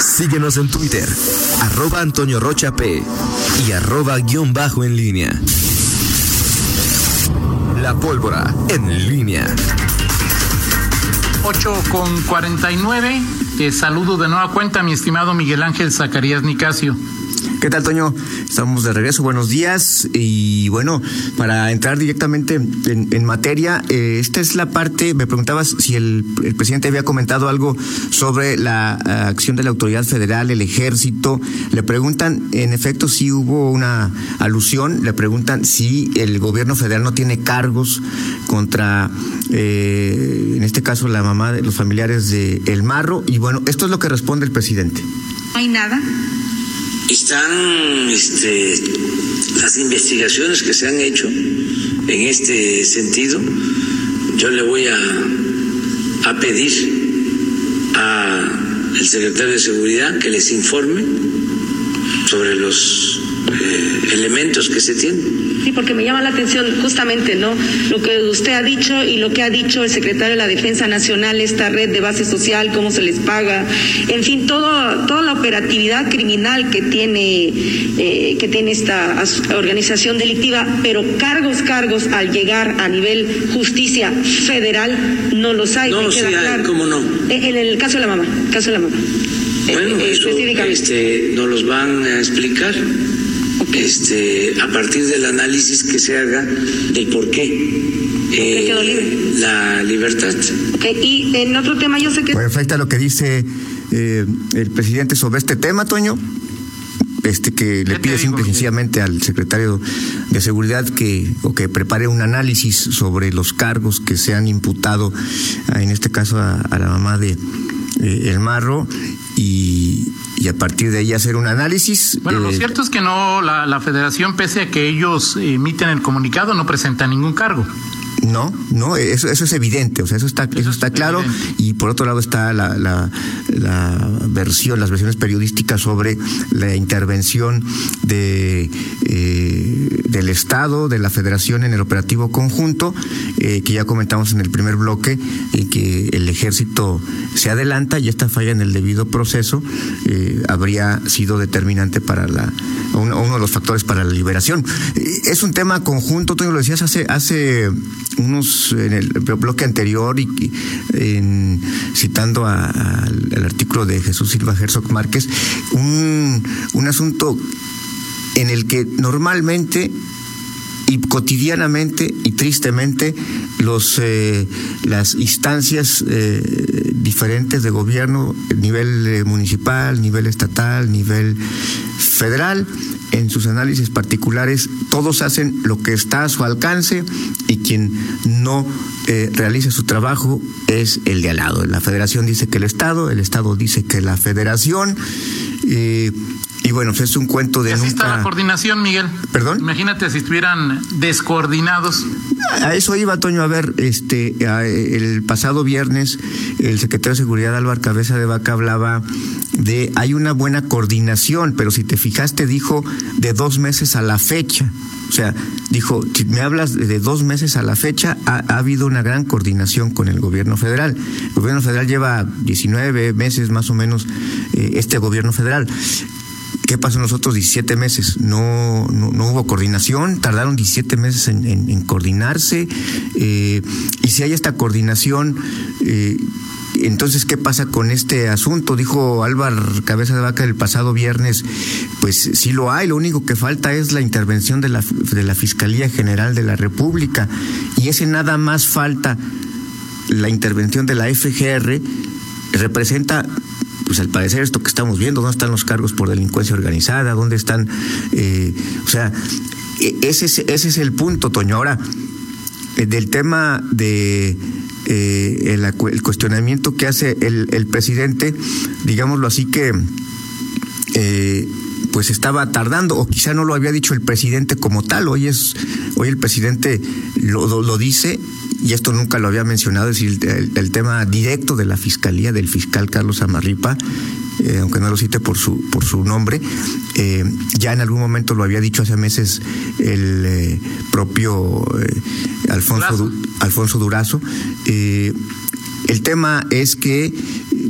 Síguenos en Twitter, arroba Antonio Rocha P y arroba guion bajo en línea. La pólvora en línea. 8 con 49. Te saludo de nueva cuenta, mi estimado Miguel Ángel Zacarías Nicasio. ¿Qué tal, Toño? Estamos de regreso. Buenos días. Y bueno, para entrar directamente en, materia, eh, esta es la parte, me preguntabas si el, presidente había comentado algo sobre la eh, acción de la autoridad federal, el ejército. Le preguntan, en efecto, si hubo una alusión, le preguntan si el gobierno federal no tiene cargos contra, eh, en este caso, la mamá de los familiares de El Marro. Y bueno, esto es lo que responde el presidente. No hay nada están este, las investigaciones que se han hecho en este sentido. Yo le voy a, a pedir al secretario de Seguridad que les informe sobre los eh, elementos que se tienen. Sí, porque me llama la atención justamente, ¿no? Lo que usted ha dicho y lo que ha dicho el secretario de la Defensa Nacional, esta red de base social, cómo se les paga, en fin, todo, toda la operatividad criminal que tiene, eh, que tiene esta organización delictiva, pero cargos, cargos al llegar a nivel justicia federal no los hay. No, sí hay, ¿cómo no? En el caso de la mamá, caso de la mamá. Bueno, eh, eso este, nos los van a explicar este, a partir del análisis que se haga del por qué. Eh, la libertad. Y en otro tema, yo sé que. Bueno, falta lo que dice eh, el presidente sobre este tema, Toño. Este que le pide simple y sencillamente al secretario de seguridad que o que prepare un análisis sobre los cargos que se han imputado, en este caso a, la mamá de eh, El Marro y, y a partir de ahí hacer un análisis. Bueno, lo eh, cierto es que no, la, la federación, pese a que ellos emiten el comunicado, no presenta ningún cargo. No, no, eso, eso es evidente, o sea, eso está, eso, está claro. Y por otro lado está la, la, versión, las versiones periodísticas sobre la intervención de eh, del Estado, de la Federación en el operativo conjunto, eh, que ya comentamos en el primer bloque, y que el ejército se adelanta y esta falla en el debido proceso eh, habría sido determinante para la uno, uno, de los factores para la liberación. Es un tema conjunto, tú lo decías hace hace unos en el bloque anterior y, en, citando al artículo de Jesús Silva Herzog Márquez, un, un asunto en el que normalmente y cotidianamente y tristemente los eh, las instancias eh, diferentes de gobierno nivel eh, municipal nivel estatal nivel federal en sus análisis particulares todos hacen lo que está a su alcance y quien no realiza su trabajo es el de al lado. La federación dice que el estado el estado dice que la federación y bueno, es un cuento de así está la coordinación, Miguel. ¿Perdón? Imagínate si estuvieran descoordinados. A eso iba, Toño, a ver, este, el pasado viernes el secretario de Seguridad Álvaro Cabeza de Vaca hablaba de hay una buena coordinación, pero si te fijaste dijo de dos meses a la fecha. O sea, dijo, si me hablas de dos meses a la fecha, ha, habido una gran coordinación con el gobierno federal. El gobierno federal lleva 19 meses más o menos, eh, este gobierno federal. ¿Qué pasó en los otros 17 meses? No, no, hubo coordinación, tardaron 17 meses en, coordinarse. Eh, y si hay esta coordinación, eh, entonces, ¿qué pasa con este asunto? Dijo Álvaro Cabeza de Vaca el pasado viernes, pues sí lo hay, lo único que falta es la intervención de la, de la Fiscalía General de la República. Y ese nada más falta la intervención de la FGR representa pues al parecer esto que estamos viendo, ¿dónde están los cargos por delincuencia organizada? ¿Dónde están? Eh, o sea, e, ese es, ese es el punto, Toño. Ahora, eh, del tema de eh, el, cuestionamiento que hace el, el presidente, digámoslo así que pues estaba tardando, o quizá no lo había dicho el presidente como tal, hoy es, hoy el presidente lo, lo dice y esto nunca lo había mencionado, es decir, el, tema directo de la fiscalía, del fiscal Carlos Amarripa, eh, aunque no lo cite por su, por su nombre, eh, ya en algún momento lo había dicho hace meses el eh, propio Alfonso, Alfonso Durazo. el tema es que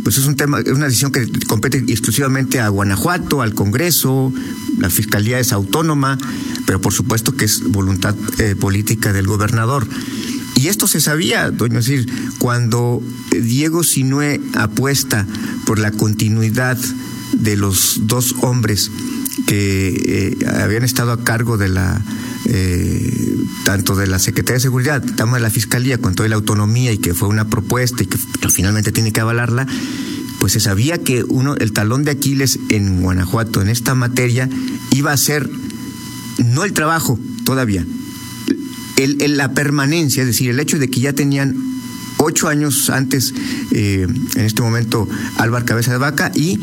pues es un tema, es una decisión que compete exclusivamente a Guanajuato, al Congreso, la Fiscalía es autónoma, pero por supuesto que es voluntad eh, política del gobernador. Y esto se sabía, doña, decir, cuando Diego Sinue apuesta por la continuidad de los dos hombres que eh, habían estado a cargo de la eh, tanto de la Secretaría de Seguridad, tanto de la Fiscalía, con toda la autonomía y que fue una propuesta y que finalmente tiene que avalarla, pues se sabía que uno, el talón de Aquiles en Guanajuato en esta materia iba a ser no el trabajo todavía, la permanencia, es decir, el hecho de que ya tenían ocho años antes, eh, en este momento, Álvaro Cabeza de Vaca y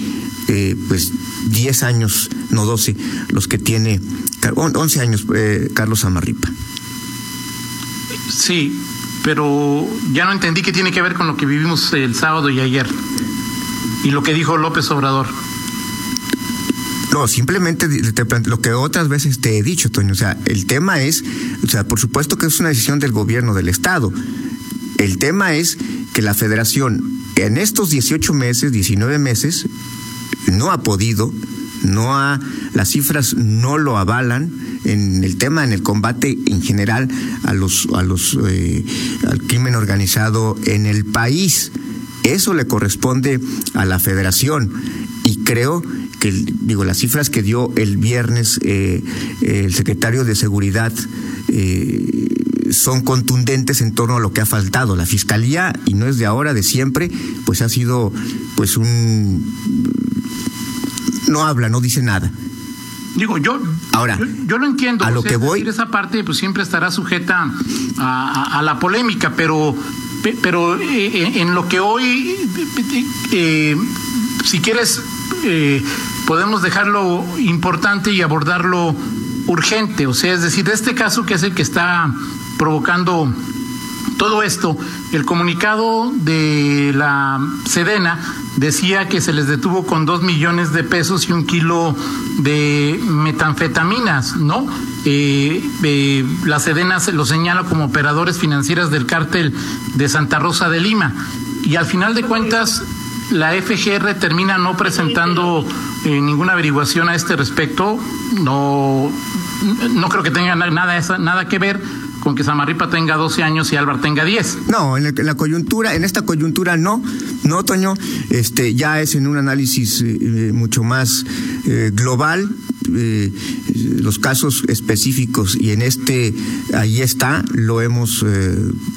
eh, pues diez años, no doce, los que tiene, once años eh, Carlos Amarripa. Sí, pero ya no entendí qué tiene que ver con lo que vivimos el sábado y ayer y lo que dijo López Obrador. No, simplemente lo que otras veces te he dicho, Toño. O sea, el tema es, o sea, por supuesto que es una decisión del gobierno del Estado. El tema es que la federación en estos 18 meses, 19 meses, no ha podido, no ha, las cifras no lo avalan en el tema, en el combate en general a los, a los, eh, al crimen organizado en el país. Eso le corresponde a la federación y creo que, digo, las cifras que dio el viernes eh, el secretario de Seguridad eh, son contundentes en torno a lo que ha faltado. La fiscalía, y no es de ahora, de siempre, pues ha sido pues un no habla, no dice nada. Digo, yo, Ahora, yo, lo entiendo. A lo que voy. esa parte pues siempre estará sujeta a, la polémica, pero, pero eh, en lo que hoy, eh, si quieres, eh, podemos dejarlo importante y abordarlo urgente. O sea, es decir, este caso que es el que está provocando todo esto, el comunicado de la Sedena decía que se les detuvo con dos millones de pesos y un kilo de metanfetaminas, ¿no? Eh, eh, la Sedena se lo señala como operadores financieras del cártel de Santa Rosa de Lima. Y al final de cuentas, la FGR termina no presentando eh, ninguna averiguación a este respecto. No, no creo que tenga nada, nada que ver con que Samarripa tenga 12 años y Álvaro tenga 10. No, en, la coyuntura, en esta coyuntura no, no, Toño, este, ya es en un análisis eh, eh, mucho más eh, global, los casos específicos y en este ahí está, lo hemos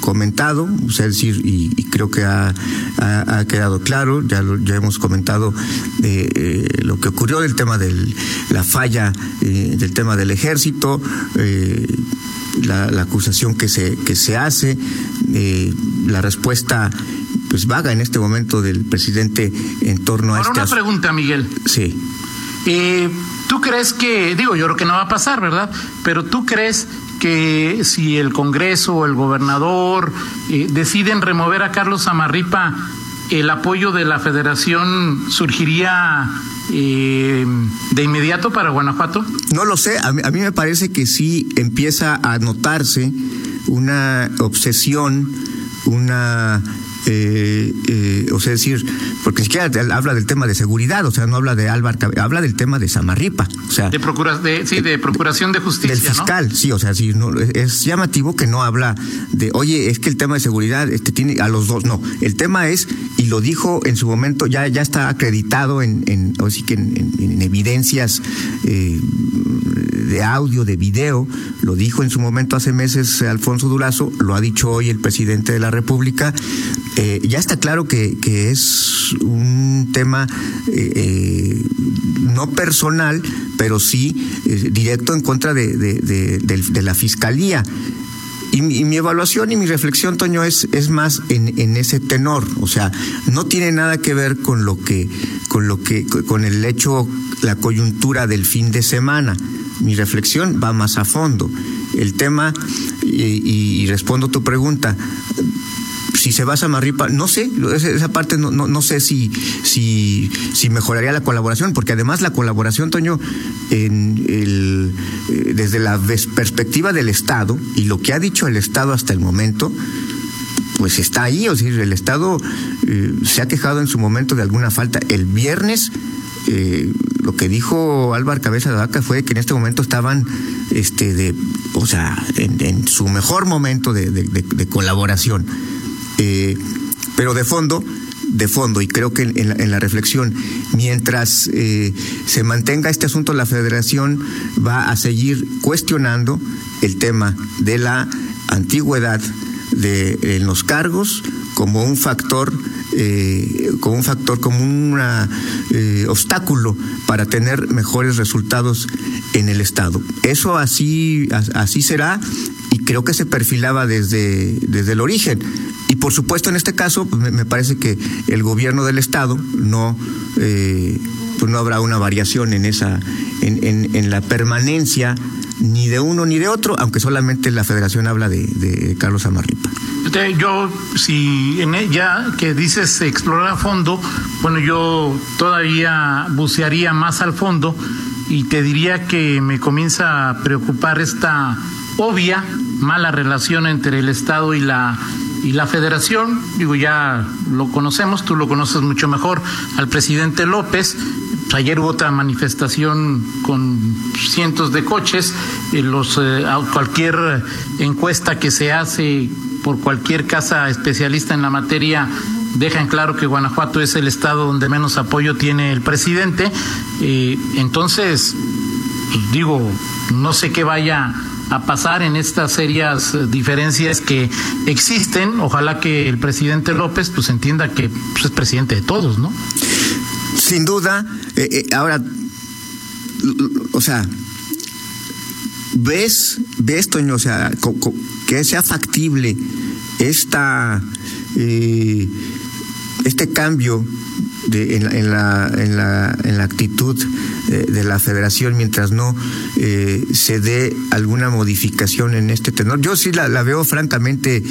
comentado, o decir, y, creo que ha, quedado claro, ya, ya hemos comentado lo que ocurrió del tema de la falla del tema del ejército, la, acusación que se, que se hace, eh, la respuesta pues vaga en este momento del presidente en torno a Ahora este una pregunta, Miguel. Sí. Eh, ¿Tú crees que, digo, yo creo que no va a pasar, ¿verdad? Pero tú crees que si el Congreso o el gobernador eh, deciden remover a Carlos Amarripa, el apoyo de la federación surgiría eh, de inmediato para Guanajuato? No lo sé, a mí, me parece que sí empieza a notarse una obsesión, una eh, eh, o sea, decir, porque ni siquiera habla del tema de seguridad, o sea, no habla de Álvaro, habla del tema de Samarripa, o sea. De, procura, de, sí, de procuración de justicia. Del fiscal, sí, o sea, sí, no, es llamativo que no habla de, oye, es que el tema de seguridad este, tiene a los dos, no, el tema es, y lo dijo en su momento, ya, ya está acreditado en, en, que en, evidencias eh, de audio, de video, lo dijo en su momento hace meses Alfonso Durazo, lo ha dicho hoy el presidente de la República, eh, ya está claro que, que es un tema eh, eh, no personal, pero sí directo en contra de, de, la Fiscalía. Y mi, evaluación y mi reflexión, Toño, es, es más en, en, ese tenor. O sea, no tiene nada que ver con lo que, con lo que, con el hecho, la coyuntura del fin de semana. Mi reflexión va más a fondo. El tema, y, respondo tu pregunta, si se va a Samarripa, no sé, esa parte no, no, no sé si, si, si mejoraría la colaboración, porque además la colaboración, Toño, eh, desde la perspectiva del Estado y lo que ha dicho el Estado hasta el momento, pues está ahí, o sea, el Estado eh, se ha quejado en su momento de alguna falta. El viernes eh, lo que dijo Álvaro Cabeza de Vaca fue que en este momento estaban, este, de, o sea, en, su mejor momento de, colaboración. Eh, pero de fondo, de fondo, y creo que en, la, reflexión, mientras eh, se mantenga este asunto, la federación va a seguir cuestionando el tema de la antigüedad de en los cargos como un factor eh, como un factor, como un eh, obstáculo para tener mejores resultados en el Estado. Eso así, así será y creo que se perfilaba desde, desde el origen. Y por supuesto en este caso pues, me, parece que el gobierno del Estado no, eh, pues no habrá una variación en, esa, en, la permanencia ni de uno ni de otro, aunque solamente la federación habla de, Carlos Amarripa. Yo, si en ella que dices explorar a fondo, bueno, yo todavía bucearía más al fondo y te diría que me comienza a preocupar esta obvia mala relación entre el Estado y la y la federación, digo, ya lo conocemos, tú lo conoces mucho mejor, al presidente López, Ayer hubo otra manifestación con cientos de coches. Eh, los, eh, cualquier encuesta que se hace por cualquier casa especialista en la materia deja en claro que Guanajuato es el estado donde menos apoyo tiene el presidente. Eh, entonces, digo, no sé qué vaya a pasar en estas serias diferencias que existen. Ojalá que el presidente López pues entienda que pues, es presidente de todos, ¿no? Sin duda, eh, eh, ahora, o sea, ves, ves, Toño, o sea, que sea factible esta, eh, este cambio en, la, en, la, en, la, actitud de la federación mientras no eh, se dé alguna modificación en este tenor. Yo sí la, veo francamente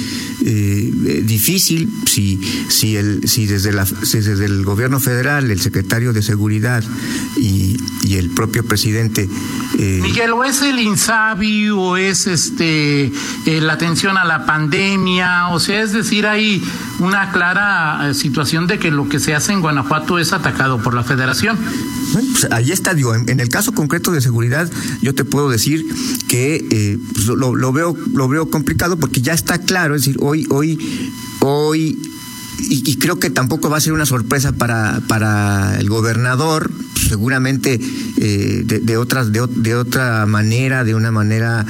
eh, difícil si, si, el, si, desde la, desde el gobierno federal, el secretario de Seguridad y, y el propio presidente... Eh, Miguel, o es el INSABI o es este la atención a la pandemia, o sea, es decir, hay una clara situación de que lo que se hace en Guanajuato es atacado por la federación. pues ahí está, en, el caso concreto de seguridad, yo te puedo decir que eh, pues, lo, veo, lo veo complicado porque ya está claro, es decir, hoy, hoy, hoy y, creo que tampoco va a ser una sorpresa para, para el gobernador, seguramente eh, de, otras, de, otra manera, de una manera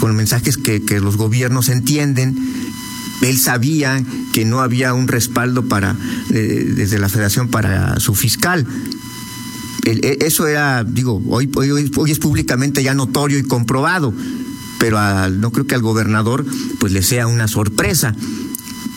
con mensajes que, los gobiernos entienden él sabía que no había un respaldo para eh, desde la federación para su fiscal. E, eso era, digo, hoy, hoy, es públicamente ya notorio y comprobado, pero no creo que al gobernador pues le sea una sorpresa.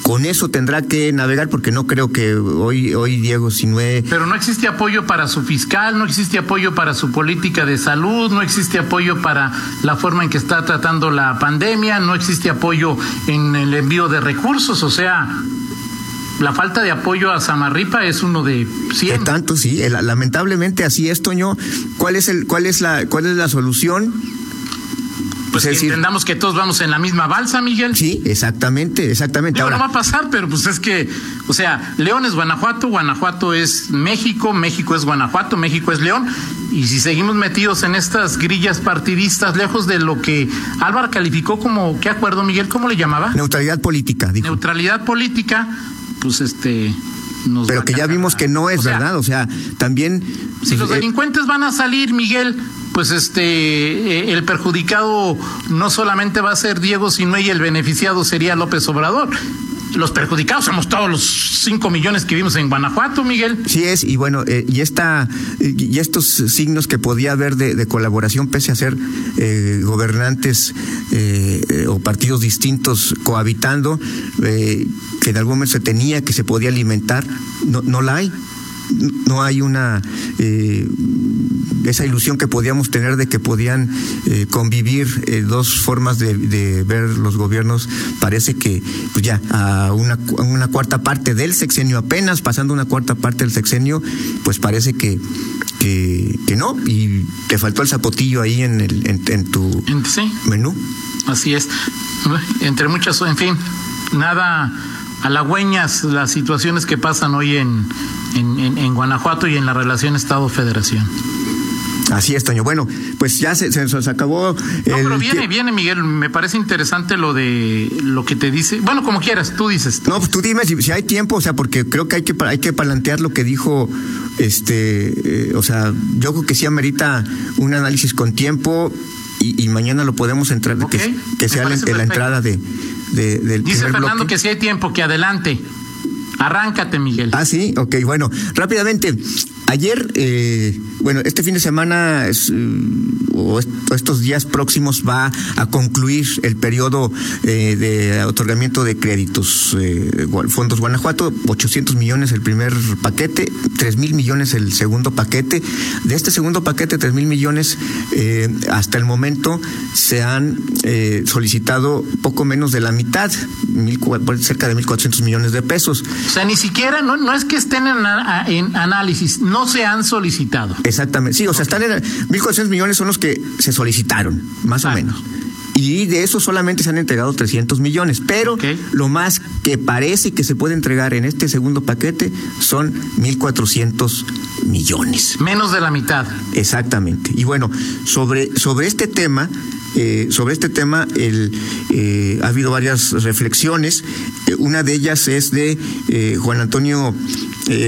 Con eso tendrá que navegar porque no creo que hoy hoy Diego Sinue Pero no existe apoyo para su fiscal, no existe apoyo para su política de salud, no existe apoyo para la forma en que está tratando la pandemia, no existe apoyo en el envío de recursos, o sea, la falta de apoyo a Samarripa es uno de 100. De tanto sí, lamentablemente así es, Toño. ¿Cuál es el cuál es la cuál es la solución? pues entendamos que todos vamos en la misma balsa, Miguel. Sí, exactamente, exactamente. Ahora no va a pasar, pero pues es que, o sea, León es Guanajuato, Guanajuato es México, México es Guanajuato, México es León. Y si seguimos metidos en estas grillas partidistas, lejos de lo que Álvaro calificó como, ¿qué acuerdo, Miguel? ¿Cómo le llamaba? Neutralidad política, dijo. Neutralidad política, pues este. Nos pero que ya vimos que no es verdad, o sea, también... Si los eh, delincuentes van a salir, Miguel, pues este eh, el perjudicado no solamente va a ser Diego, sino y el beneficiado sería López Obrador. Los perjudicados somos todos los cinco millones que vimos en Guanajuato, Miguel. Sí es, y bueno, eh, y esta y estos signos que podía haber de, colaboración, pese a ser eh, gobernantes o partidos distintos cohabitando, que en algún momento se tenía, que se podía alimentar, no, no la hay no hay una eh, esa ilusión que podíamos tener de que podían eh, convivir eh, dos formas de, ver los gobiernos parece que pues ya a una, una cuarta parte del sexenio apenas pasando una cuarta parte del sexenio pues parece que que, no. Y te faltó el zapotillo ahí en el en, tu menú. Así es. Entre muchas en fin nada halagüeñas las situaciones que pasan hoy en, en, en Guanajuato y en la relación Estado-Federación. Así es, Toño. Bueno, pues ya se, se acabó. No, pero viene, viene, Miguel. Me parece interesante lo de lo que te dice. Bueno, como quieras, tú dices. No, pues tú dime si, hay tiempo, o sea, porque creo que hay que hay que plantear lo que dijo, este, eh, o sea, yo creo que sí amerita un análisis con tiempo y, mañana lo podemos entrar, que, que sea la, la, entrada de, de del. Dice Fernando que si hay tiempo, que adelante. Arráncate, Miguel. Ah, sí, ok, bueno, rápidamente. Ayer, eh, bueno, este fin de semana mm, o estos días próximos va a concluir el periodo eh, de otorgamiento de créditos. Eh, Fondos Guanajuato, 800 millones el primer paquete, 3 mil millones el segundo paquete. De este segundo paquete, 3 mil millones, hasta el momento se han solicitado poco menos de la mitad, mil, cerca de 1.400 millones de pesos. O sea, ni siquiera, no, no es que estén en, en análisis, no se han solicitado. Exactamente, sí, o sea, están en 1.400 millones son los que se solicitaron, más o menos. Y de eso solamente se han entregado 300 millones. Pero lo más que parece que se puede entregar en este segundo paquete son 1.400 millones. Menos de la mitad. Exactamente. Y bueno, sobre, sobre este tema, eh, sobre este tema el, eh, ha habido varias reflexiones. Eh, una de ellas es de Juan Antonio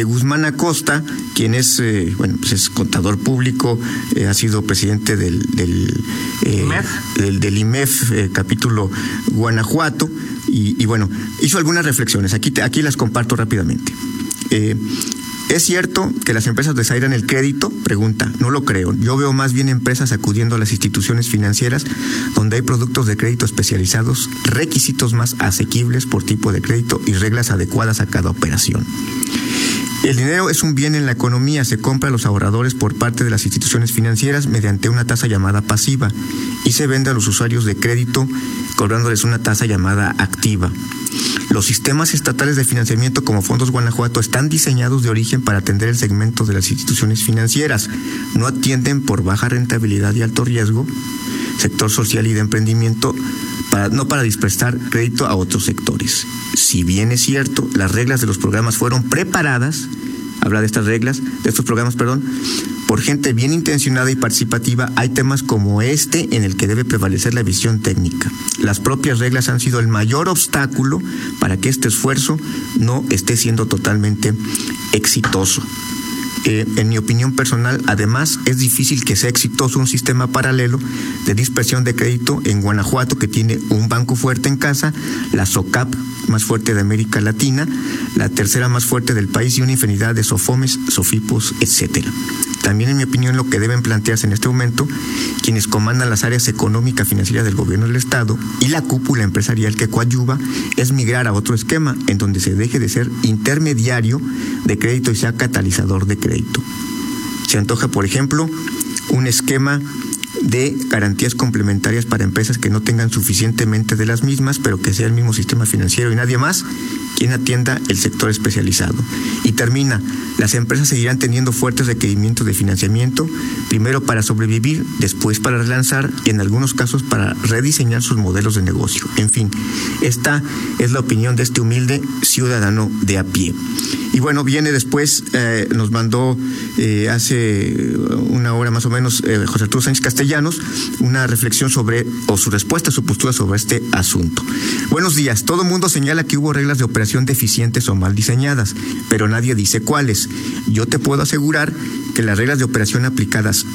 Guzmán Acosta, quien es, bueno, pues es contador público, ha sido presidente del, del, del, del IMEF, capítulo Guanajuato, y, y, bueno, hizo algunas reflexiones. Aquí, aquí las comparto rápidamente. ¿Es cierto que las empresas desairan el crédito? Pregunta, no lo creo. Yo veo más bien empresas acudiendo a las instituciones financieras donde hay productos de crédito especializados, requisitos más asequibles por tipo de crédito y reglas adecuadas a cada operación. El dinero es un bien en la economía, se compra a los ahorradores por parte de las instituciones financieras mediante una tasa llamada pasiva y se vende a los usuarios de crédito cobrándoles una tasa llamada activa. Los sistemas estatales de financiamiento como Fondos Guanajuato están diseñados de origen para atender el segmento de las instituciones financieras. No atienden por baja rentabilidad y alto riesgo, sector social y de emprendimiento, no para disprestar crédito a otros sectores. Si bien es cierto, las reglas de los programas fueron preparadas, habla de estas reglas, de estos programas, perdón, por gente bien intencionada y participativa, hay temas como este en el que debe prevalecer la visión técnica. Las propias reglas han sido el mayor obstáculo para que este esfuerzo no esté siendo totalmente exitoso. Eh, en mi opinión personal, además, es difícil que sea exitoso un sistema paralelo de dispersión de crédito en Guanajuato, que tiene un banco fuerte en casa, la SOCAP más fuerte de América Latina, la tercera más fuerte del país y una infinidad de SOFOMES, SOFIPOS, etcétera. También, en mi opinión, lo que deben plantearse en este momento quienes comandan las áreas económica financieras del gobierno del Estado y la cúpula empresarial que coadyuva es migrar a otro esquema en donde se deje de ser intermediario de crédito y sea catalizador de crédito. Se antoja, por ejemplo, un esquema de garantías complementarias para empresas que no tengan suficientemente de las mismas, pero que sea el mismo sistema financiero y nadie más quien atienda el sector especializado. Y termina, las empresas seguirán teniendo fuertes requerimientos de financiamiento, primero para sobrevivir, después para relanzar y en algunos casos para rediseñar sus modelos de negocio. En fin, esta es la opinión de este humilde ciudadano de a pie. Y bueno, viene después, eh, nos mandó eh, hace una hora más o menos eh, José Arturo Sánchez Castellanos una reflexión sobre, o su respuesta, su postura sobre este asunto. Buenos días, todo mundo señala que hubo reglas de operación deficientes o mal diseñadas, pero nadie dice cuáles. Yo te puedo asegurar que las reglas de operación aplicadas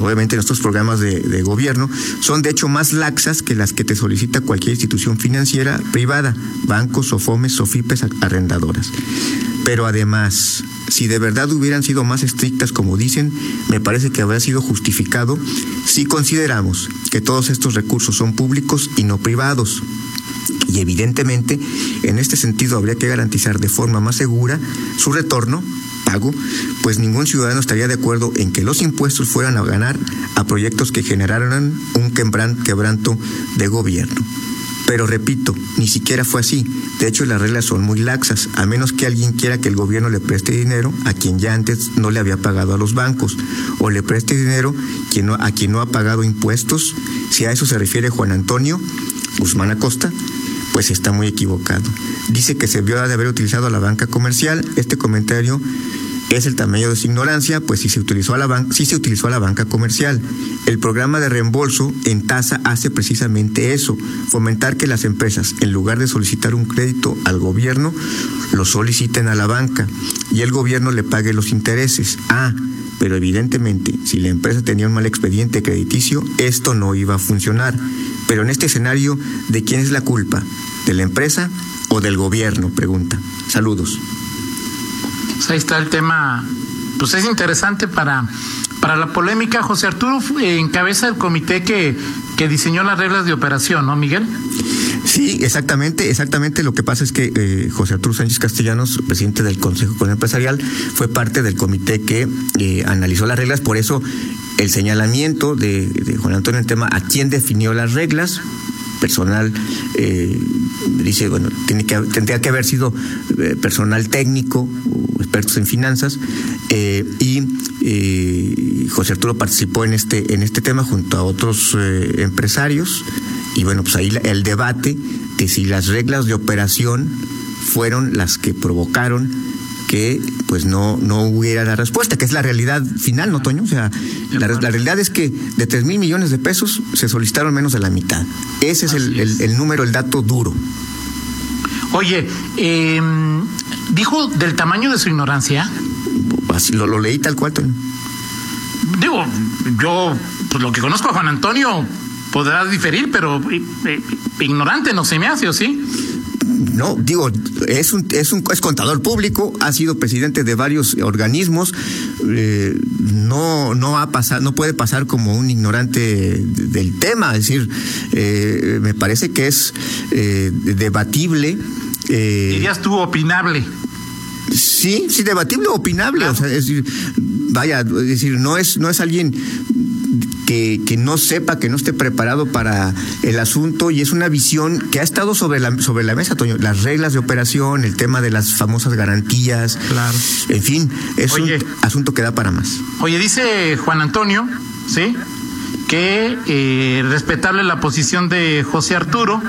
obviamente en estos programas de, de, gobierno, son de hecho más laxas que las que te solicita cualquier institución financiera privada, bancos, SOFOMES, SOFIPES, arrendadoras. Pero además, si de verdad hubieran sido más estrictas como dicen, me parece que habría sido justificado si consideramos que todos estos recursos son públicos y no privados. Y evidentemente, en este sentido habría que garantizar de forma más segura su retorno, pues ningún ciudadano estaría de acuerdo en que los impuestos fueran a ganar a proyectos que generaran un quebranto de gobierno. Pero repito, ni siquiera fue así. De hecho, las reglas son muy laxas, a menos que alguien quiera que el gobierno le preste dinero a quien ya antes no le había pagado a los bancos, o le preste dinero a quien no ha pagado impuestos. Si a eso se refiere Juan Antonio Guzmán Acosta, pues está muy equivocado. Dice que se vio de haber utilizado a la banca comercial. Este comentario es el tamaño de su ignorancia, pues si se utilizó a la banca, sí se utilizó a la banca comercial. El programa de reembolso en tasa hace precisamente eso, fomentar que las empresas, en lugar de solicitar un crédito al gobierno, lo soliciten a la banca y el gobierno le pague los intereses. Ah, pero evidentemente, si la empresa tenía un mal expediente crediticio, esto no iba a funcionar. Pero en este escenario, ¿de quién es la culpa? ¿De la empresa o del gobierno? Pregunta. Saludos. Pues ahí está el tema, pues es interesante para, para la polémica. José Arturo encabeza el comité que, que diseñó las reglas de operación, ¿no, Miguel? Sí, exactamente, exactamente. Lo que pasa es que eh, José Arturo Sánchez Castellanos, presidente del Consejo Empresarial, fue parte del comité que eh, analizó las reglas. Por eso el señalamiento de, de Juan Antonio en el tema a quién definió las reglas, personal, eh, dice, bueno, tiene que, tendría que haber sido eh, personal técnico o expertos en finanzas, eh, y José Arturo participó en este, en este tema junto a otros empresarios, y bueno, pues ahí el debate de si las reglas de operación fueron las que provocaron que pues no, no hubiera la respuesta, que es la realidad final, ¿no, Toño? O sea, la, realidad es que de tres mil millones de pesos se solicitaron menos de la mitad. Ese es el, número, el dato duro. Oye, em, dijo del tamaño de su ignorancia. Así, lo, lo leí tal cual, Toño. Digo, yo, pues lo que conozco a Juan Antonio podrá diferir, pero ignorante no se me hace, ¿o sí? no, digo, es un, es un es contador público, ha sido presidente de varios organismos, eh, no, no ha pasado, no puede pasar como un ignorante del tema, es decir, eh, me parece que es eh, debatible. Dirías tú opinable. Sí, sí, debatible o opinable. O sea, es decir, vaya, es decir, no es, no es alguien que, no sepa, que no esté preparado para el asunto y es una visión que ha estado sobre la, sobre la mesa, Toño. Las reglas de operación, el tema de las famosas garantías. Claro. En fin, es un asunto que da para más. Oye, dice Juan Antonio, ¿sí? Que eh, respetable la posición de José Arturo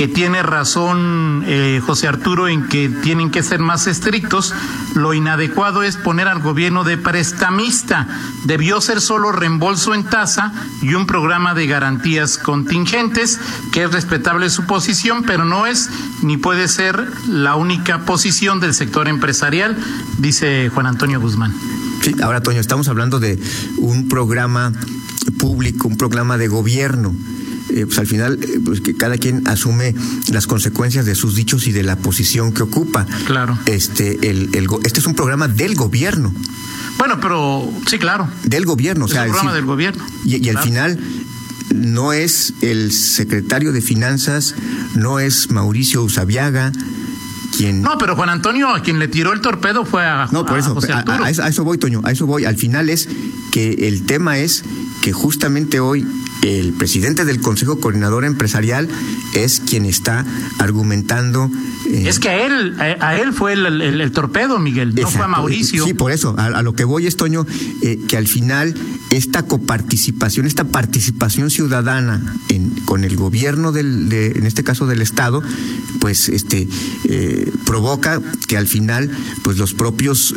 que tiene razón eh, José Arturo en que tienen que ser más estrictos, lo inadecuado es poner al gobierno de prestamista. Debió ser solo reembolso en tasa y un programa de garantías contingentes, que es respetable su posición, pero no es ni puede ser la única posición del sector empresarial, dice Juan Antonio Guzmán. Sí, ahora Toño, estamos hablando de un programa público, un programa de gobierno eh, pues al final eh, pues que cada quien asume las consecuencias de sus dichos y de la posición que ocupa. Claro. Este, el, el, este es un programa del gobierno. Bueno, pero sí, claro. Del gobierno. Es un programa del gobierno. Y, al final no es el secretario de Finanzas, no es Mauricio Usabiaga, quien... No, pero Juan Antonio, a quien le tiró el torpedo fue a, no, por eso, a, eso, a, eso, voy, Toño, a eso voy. Al final es que el tema es que justamente hoy el presidente del Consejo Coordinador Empresarial es quien está argumentando. Eh, es que a él, a, él fue el, torpedo, Miguel, no fue a Mauricio. Sí, por eso, a, lo que voy es, Toño, eh, que al final esta coparticipación, esta participación ciudadana en, con el gobierno, del, en este caso del Estado, pues este eh, provoca que al final pues los propios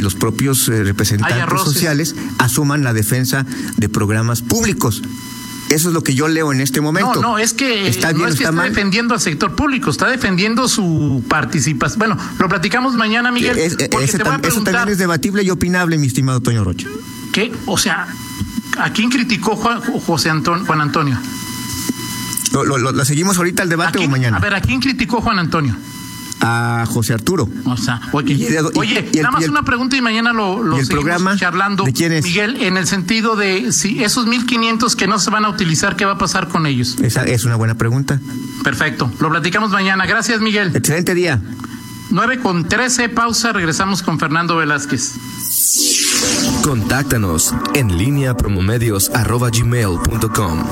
los propios representantes sociales asuman la defensa de programas públicos eso es lo que yo leo en este momento. No, no, es que está, no es que está, defendiendo al sector público, está defendiendo su participación. Bueno, lo platicamos mañana, Miguel. eso también es debatible y opinable, mi estimado Toño Rocha. ¿Qué? O sea, ¿a quién criticó Juan, José Antonio, Juan Antonio? ¿Lo, seguimos ahorita el debate o mañana? A ver, ¿a quién criticó Juan Antonio? A José Arturo. O sea, oye, nada más una pregunta y mañana lo, lo seguimos programa, charlando. ¿De quién es? Miguel, en el sentido de si esos 1500 que no se van a utilizar, ¿qué va a pasar con ellos? Esa es una buena pregunta. Perfecto, lo platicamos mañana. Gracias, Miguel. Excelente día. 9 con 13, pausa, regresamos con Fernando Velázquez. Contáctanos en línea promomedios arroba gmail.com.